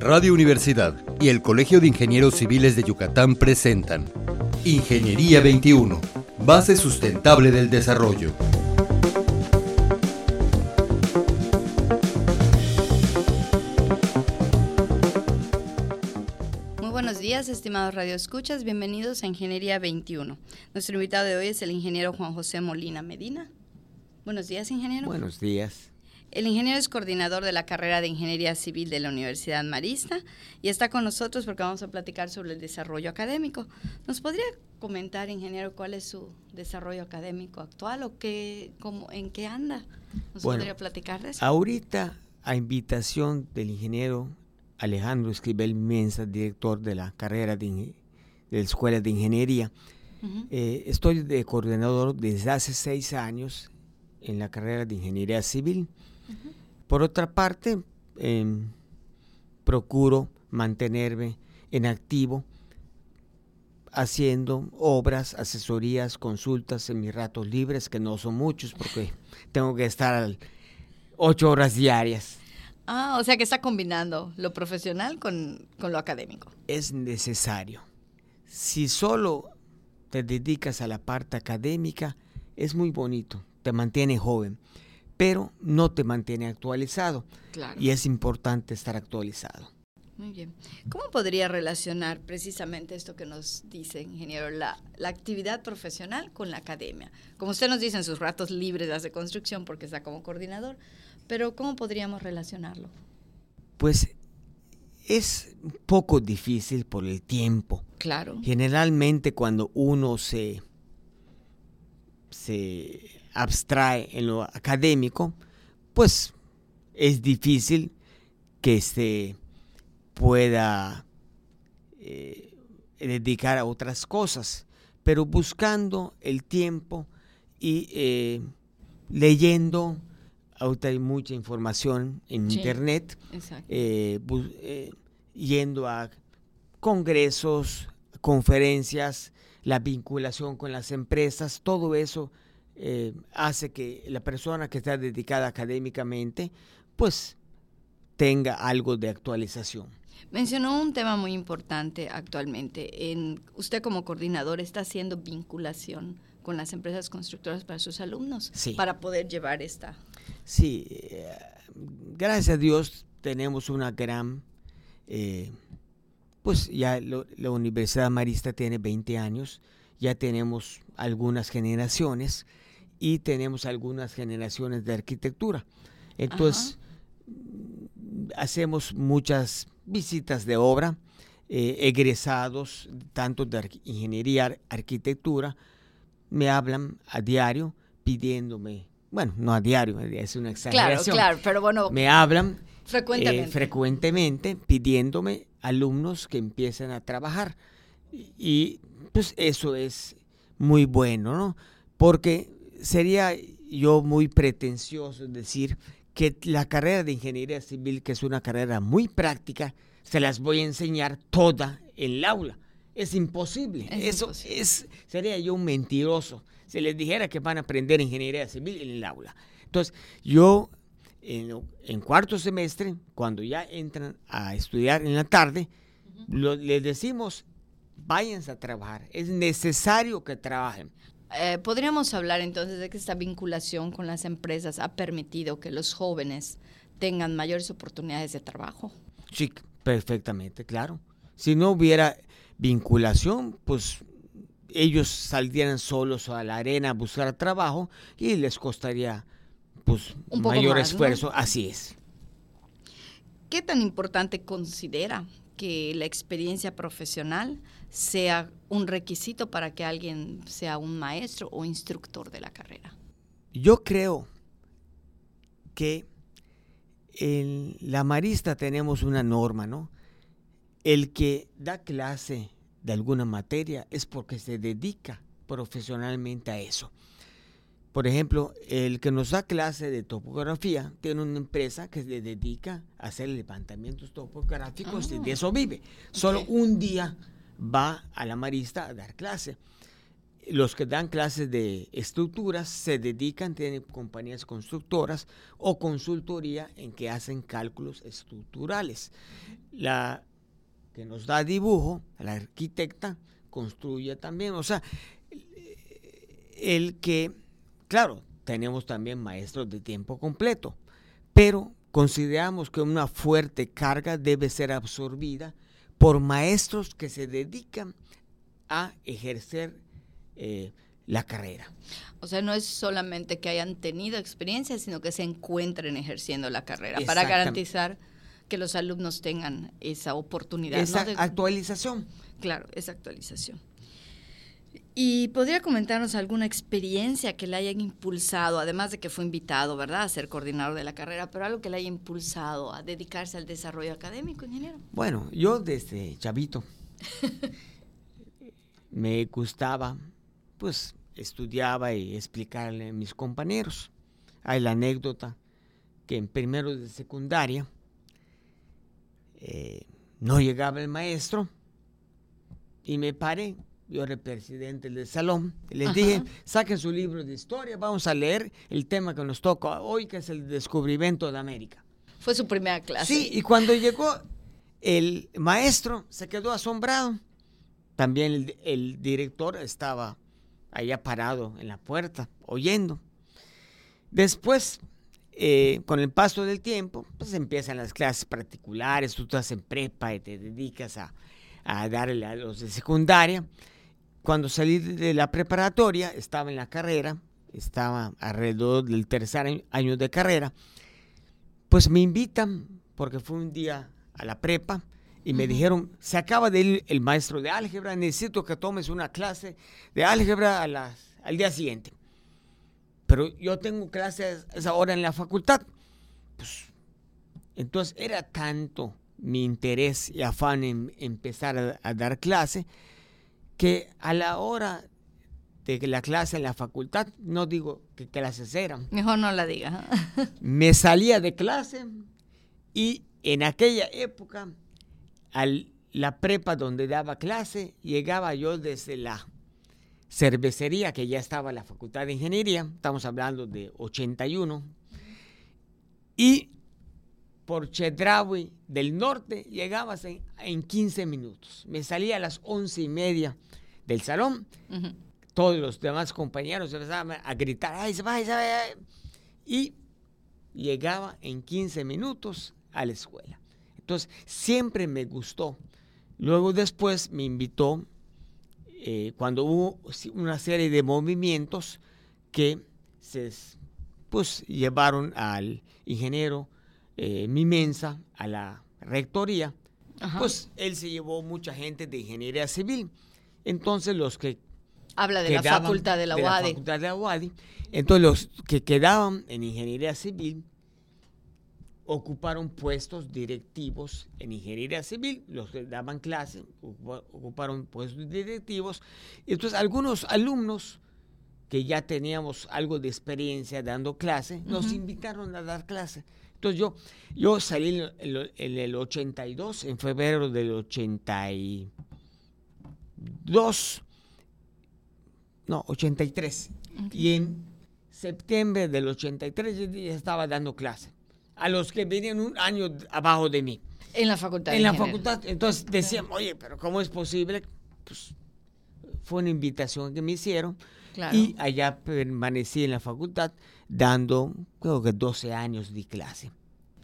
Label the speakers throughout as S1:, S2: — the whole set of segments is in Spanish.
S1: Radio Universidad y el Colegio de Ingenieros Civiles de Yucatán presentan Ingeniería 21, base sustentable del desarrollo.
S2: Muy buenos días, estimados radioescuchas. Bienvenidos a Ingeniería 21. Nuestro invitado de hoy es el ingeniero Juan José Molina Medina. Buenos días, ingeniero.
S3: Buenos días.
S2: El ingeniero es coordinador de la carrera de Ingeniería Civil de la Universidad Marista y está con nosotros porque vamos a platicar sobre el desarrollo académico. ¿Nos podría comentar, ingeniero, cuál es su desarrollo académico actual o qué, cómo, en qué anda? ¿Nos podría platicar de eso?
S3: Ahorita, a invitación del ingeniero Alejandro Escribel Mensa, director de la carrera de, la Escuela de Ingeniería, eh, estoy de coordinador desde hace seis años en la carrera de Ingeniería Civil por otra parte, em, procuro mantenerme en activo haciendo obras, asesorías, consultas en mis ratos libres, que no son muchos porque tengo que estar ocho horas diarias.
S2: Ah, o sea que está combinando lo profesional con, con lo académico.
S3: Es necesario. Si solo te dedicas a la parte académica, es muy bonito, te mantiene joven pero no te mantiene actualizado. Y es importante estar actualizado.
S2: Muy bien. ¿Cómo podría relacionar precisamente esto que nos dice, ingeniero, la, actividad profesional con la academia? Como usted nos dice en sus ratos libres de construcción, porque está como coordinador, pero ¿cómo podríamos relacionarlo?
S3: Pues es poco difícil por el tiempo.
S2: Claro.
S3: Generalmente cuando uno se, se abstrae en lo académico, pues es difícil que se pueda eh, dedicar a otras cosas, pero buscando el tiempo y eh, leyendo, ahorita hay mucha información en internet, eh, yendo a congresos, conferencias, la vinculación con las empresas, todo eso eh, hace que la persona que está dedicada académicamente, pues tenga algo de actualización.
S2: Mencionó un tema muy importante actualmente. En, usted como coordinador está haciendo vinculación con las empresas constructoras para sus alumnos para poder llevar esta.
S3: Sí, eh, gracias a Dios tenemos una gran, eh, pues ya la Universidad Marista tiene 20 años, ya tenemos algunas generaciones y tenemos algunas generaciones de arquitectura. Entonces, hacemos muchas visitas de obra, eh, egresados tanto de ingeniería, arquitectura, me hablan a diario pidiéndome, bueno, no a diario, es una exageración.
S2: Claro, claro, pero bueno.
S3: Me hablan
S2: frecuentemente,
S3: eh, frecuentemente pidiéndome alumnos que empiecen a trabajar. Y pues eso es muy bueno, ¿no? Porque sería yo muy pretencioso decir que la carrera de ingeniería civil, que es una carrera muy práctica, se las voy a enseñar toda en el aula. Es imposible. Eso es sería yo un mentiroso si les dijera que van a aprender ingeniería civil en el aula. Entonces, yo en, cuarto semestre, cuando ya entran a estudiar en la tarde, les decimos, váyanse a trabajar. Es necesario que trabajen.
S2: Eh, podríamos hablar entonces de que esta vinculación con las empresas ha permitido que los jóvenes tengan mayores oportunidades de trabajo.
S3: Sí, perfectamente, claro. Si no hubiera vinculación, pues ellos saldrían solos a la arena a buscar trabajo y les costaría pues Un mayor esfuerzo. Así es.
S2: ¿Qué tan importante considera que la experiencia profesional sea un requisito para que alguien sea un maestro o instructor de la carrera?
S3: Yo creo que en la marista tenemos una norma, ¿no? El que da clase de alguna materia es porque se dedica profesionalmente a eso. Por ejemplo, el que nos da clase de topografía tiene una empresa que se dedica a hacer levantamientos topográficos y de eso vive. Solo un día va a la marista a dar clase. los que dan clases de estructuras se dedican, tienen compañías constructoras o consultoría en que hacen cálculos estructurales. La que nos da dibujo, la arquitecta, construye también. O sea, el que, claro, tenemos también maestros de tiempo completo, pero consideramos que una fuerte carga debe ser absorbida por maestros que se dedican a ejercer eh, la carrera.
S2: O sea, no es solamente que hayan tenido experiencia, sino que se encuentren ejerciendo la carrera para garantizar que los alumnos tengan esa oportunidad.
S3: Esa actualización.
S2: Claro, esa actualización. ¿Y podría comentarnos alguna experiencia que le hayan impulsado, además de que fue invitado, ¿verdad?, a ser coordinador de la carrera, pero algo que le haya impulsado a dedicarse al desarrollo académico, ingeniero?
S3: Bueno, yo desde chavito me gustaba, pues, estudiaba y explicarle a mis compañeros. Hay la anécdota que en primero de secundaria eh, no llegaba el maestro y me paré yo era el presidente del salón, les dije, saquen su libro de historia, vamos a leer el tema que nos toca hoy, que es el descubrimiento de América.
S2: Fue su primera clase.
S3: Sí, y cuando llegó el maestro, se quedó asombrado. También el, director estaba allá parado en la puerta, oyendo. Después, eh, con el paso del tiempo, pues empiezan las clases particulares, tú estás en prepa y te dedicas a, a darle a los de secundaria cuando salí de la preparatoria, estaba en la carrera, estaba alrededor del tercer año de carrera, pues me invitan, porque fue un día a la prepa, y me dijeron, se acaba de ir el maestro de álgebra, necesito que tomes una clase de álgebra al día siguiente. Pero yo tengo clases a esa hora en la facultad. Pues, entonces era tanto mi interés y afán en empezar a, a dar clase que a la hora de la clase en la facultad, no digo que clases eran.
S2: Mejor no la diga.
S3: me salía de clase y en aquella época, a la prepa donde daba clase, llegaba yo desde la cervecería, que ya estaba en la Facultad de Ingeniería, estamos hablando de 81, y por Chedraui del norte llegabas en, en, 15 minutos. Me salía a las once y media del salón. Todos los demás compañeros empezaban a gritar, ¡ay, se va, se va! Y llegaba en 15 minutos a la escuela. Entonces, siempre me gustó. Luego después me invitó, eh, cuando hubo una serie de movimientos que se pues, llevaron al ingeniero eh, Mimensa a la rectoría, pues él se llevó mucha gente de ingeniería civil. Entonces los que...
S2: Habla de la facultad de la UADI.
S3: facultad de la UADI. Entonces los que quedaban en ingeniería civil ocuparon puestos directivos en ingeniería civil, los que daban clases ocuparon puestos directivos. Entonces algunos alumnos que ya teníamos algo de experiencia dando clase, nos invitaron a dar clase. Entonces yo, yo salí en, en, el 82, en febrero del 82, dos, no, 83. Y en septiembre del 83 ya estaba dando clase a los que venían un año abajo de mí.
S2: En la facultad.
S3: En la facultad. Entonces decían, oye, pero ¿cómo es posible? Pues fue una invitación que me hicieron. Y allá permanecí en la facultad dando, creo que 12 años de clase.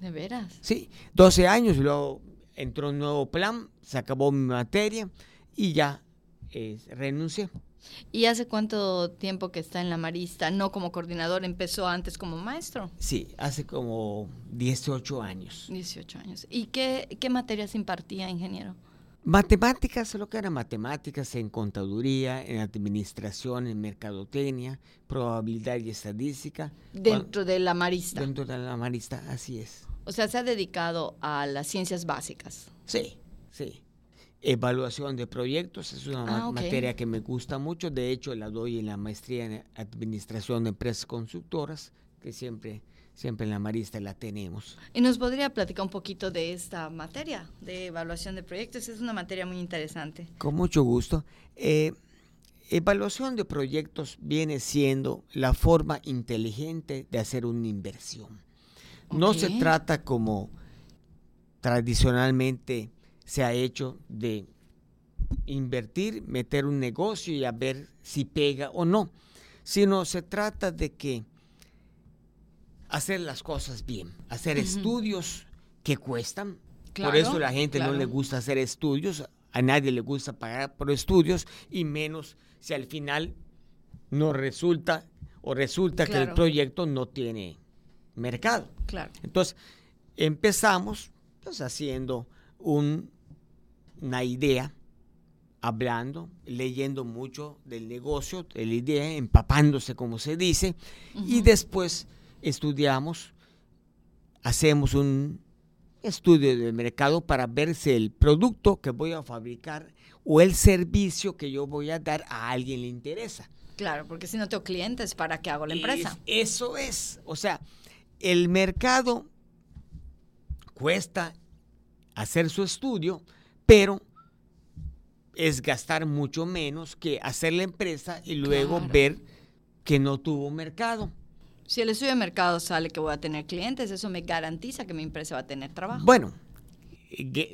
S2: ¿De veras?
S3: Sí, 12 años, luego entró un nuevo plan, se acabó mi materia y ya eh, renuncié.
S2: ¿Y hace cuánto tiempo que está en la Marista? No como coordinador, empezó antes como maestro.
S3: Sí, hace como 18 años.
S2: 18 años. ¿Y qué, qué materias impartía, ingeniero?
S3: Matemáticas, lo que era matemáticas en contaduría, en administración, en mercadotecnia, probabilidad y estadística.
S2: Dentro de la Marista.
S3: Dentro de la Marista, así es.
S2: O sea, se ha dedicado a las ciencias básicas.
S3: Sí, sí. Evaluación de proyectos es una ah, materia que me gusta mucho. De hecho, la doy en la maestría en Administración de Empresas Constructoras, que siempre, siempre en la Marista la tenemos.
S2: ¿Y nos podría platicar un poquito de esta materia de evaluación de proyectos? Es una materia muy interesante.
S3: Con mucho gusto. Eh, evaluación de proyectos viene siendo la forma inteligente de hacer una inversión. No se trata como tradicionalmente se ha hecho de invertir, meter un negocio y a ver si pega o no, sino se trata de que hacer las cosas bien, hacer estudios que cuestan. por eso la gente no le gusta hacer estudios, a nadie le gusta pagar por estudios y menos si al final no resulta o resulta que el proyecto no tiene mercado.
S2: Claro.
S3: Entonces, empezamos pues, haciendo un, una idea, hablando, leyendo mucho del negocio, de la idea, empapándose, como se dice, y después estudiamos, hacemos un estudio de mercado para ver si el producto que voy a fabricar o el servicio que yo voy a dar a alguien le interesa.
S2: Claro, porque si no tengo clientes, ¿para qué hago la empresa?
S3: eso es, o sea, el mercado cuesta hacer su estudio, pero es gastar mucho menos que hacer la empresa y luego ver que no tuvo mercado.
S2: Si el estudio de mercado sale que voy a tener clientes, eso me garantiza que mi empresa va a tener trabajo.
S3: Bueno,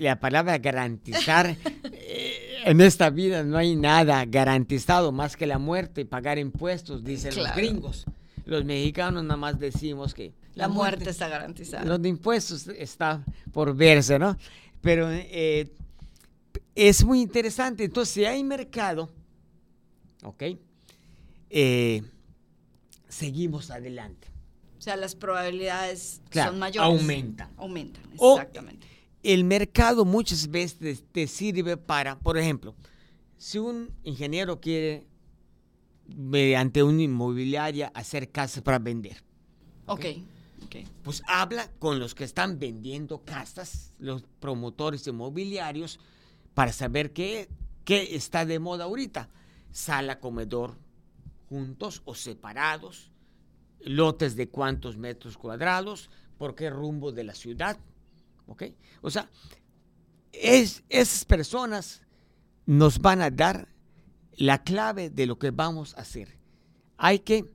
S3: la palabra garantizar, eh, en esta vida no hay nada garantizado más que la muerte y pagar impuestos, dicen los gringos. Los mexicanos nada más decimos que
S2: la, muerte, está garantizada.
S3: Los impuestos está por verse, ¿no? Pero eh, es muy interesante. Entonces, si hay mercado, ¿ok? Eh, seguimos adelante.
S2: O sea, las probabilidades son mayores.
S3: Aumentan.
S2: Aumentan, exactamente.
S3: el mercado muchas veces te sirve para, por ejemplo, si un ingeniero quiere, mediante una inmobiliaria, hacer casas para vender.
S2: Ok.
S3: Pues habla con los que están vendiendo casas, los promotores inmobiliarios, para saber qué, qué está de moda ahorita. Sala, comedor, juntos o separados, lotes de cuántos metros cuadrados, por qué rumbo de la ciudad. ¿Ok? O sea, es, esas personas nos van a dar la clave de lo que vamos a hacer. Hay que,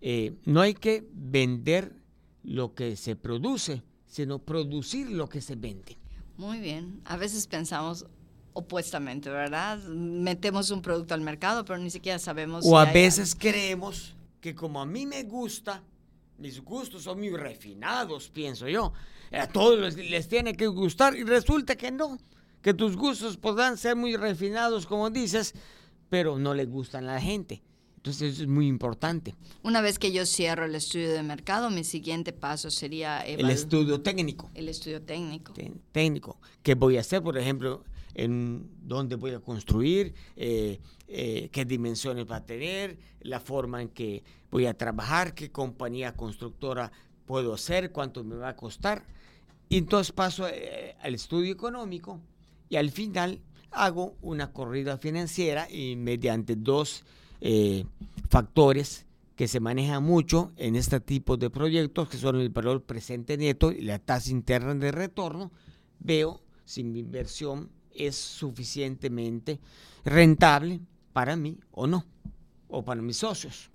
S3: eh, no hay que vender lo que se produce, sino producir lo que se vende.
S2: Muy bien. A veces pensamos, opuestamente, ¿verdad? Metemos un producto al mercado, pero ni siquiera sabemos.
S3: O a veces creemos que como a mí me gusta, mis gustos son muy refinados, pienso yo. A todos les, tiene que gustar y resulta que no, que tus gustos podrán ser muy refinados, como dices, pero no le gustan a la gente. Entonces eso es muy importante.
S2: Una vez que yo cierro el estudio de mercado, mi siguiente paso sería...
S3: El estudio técnico.
S2: El estudio técnico.
S3: técnico. ¿Qué voy a hacer, por ejemplo, en dónde voy a construir, eh, eh, qué dimensiones va a tener, la forma en que voy a trabajar, qué compañía constructora puedo hacer, cuánto me va a costar. Y entonces paso eh, al estudio económico y al final hago una corrida financiera y mediante dos factores que se manejan mucho en este tipo de proyectos, que son el valor presente neto y la tasa interna de retorno, veo si mi inversión es suficientemente rentable para mí o no, o para mis socios.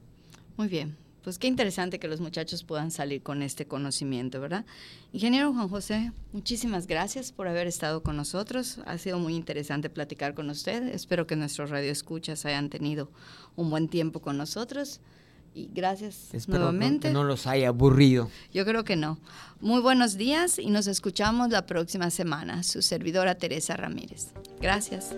S2: Muy bien, pues qué interesante que los muchachos puedan salir con este conocimiento, ¿verdad? Ingeniero Juan José, muchísimas gracias por haber estado con nosotros. Ha sido muy interesante platicar con usted. Espero que nuestros radioescuchas hayan tenido un buen tiempo con nosotros y gracias
S3: Espero
S2: nuevamente.
S3: Que no los haya aburrido.
S2: Yo creo que no. Muy buenos días y nos escuchamos la próxima semana. Su servidora Teresa Ramírez. Gracias.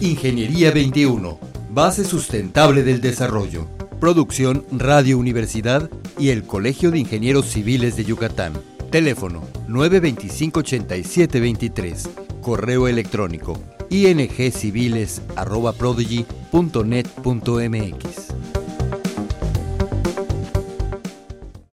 S1: Ingeniería 21, base sustentable del desarrollo. Producción Radio Universidad y el Colegio de Ingenieros Civiles de Yucatán. Teléfono 925-8723. Correo electrónico ingciviles.prodigy.net.mx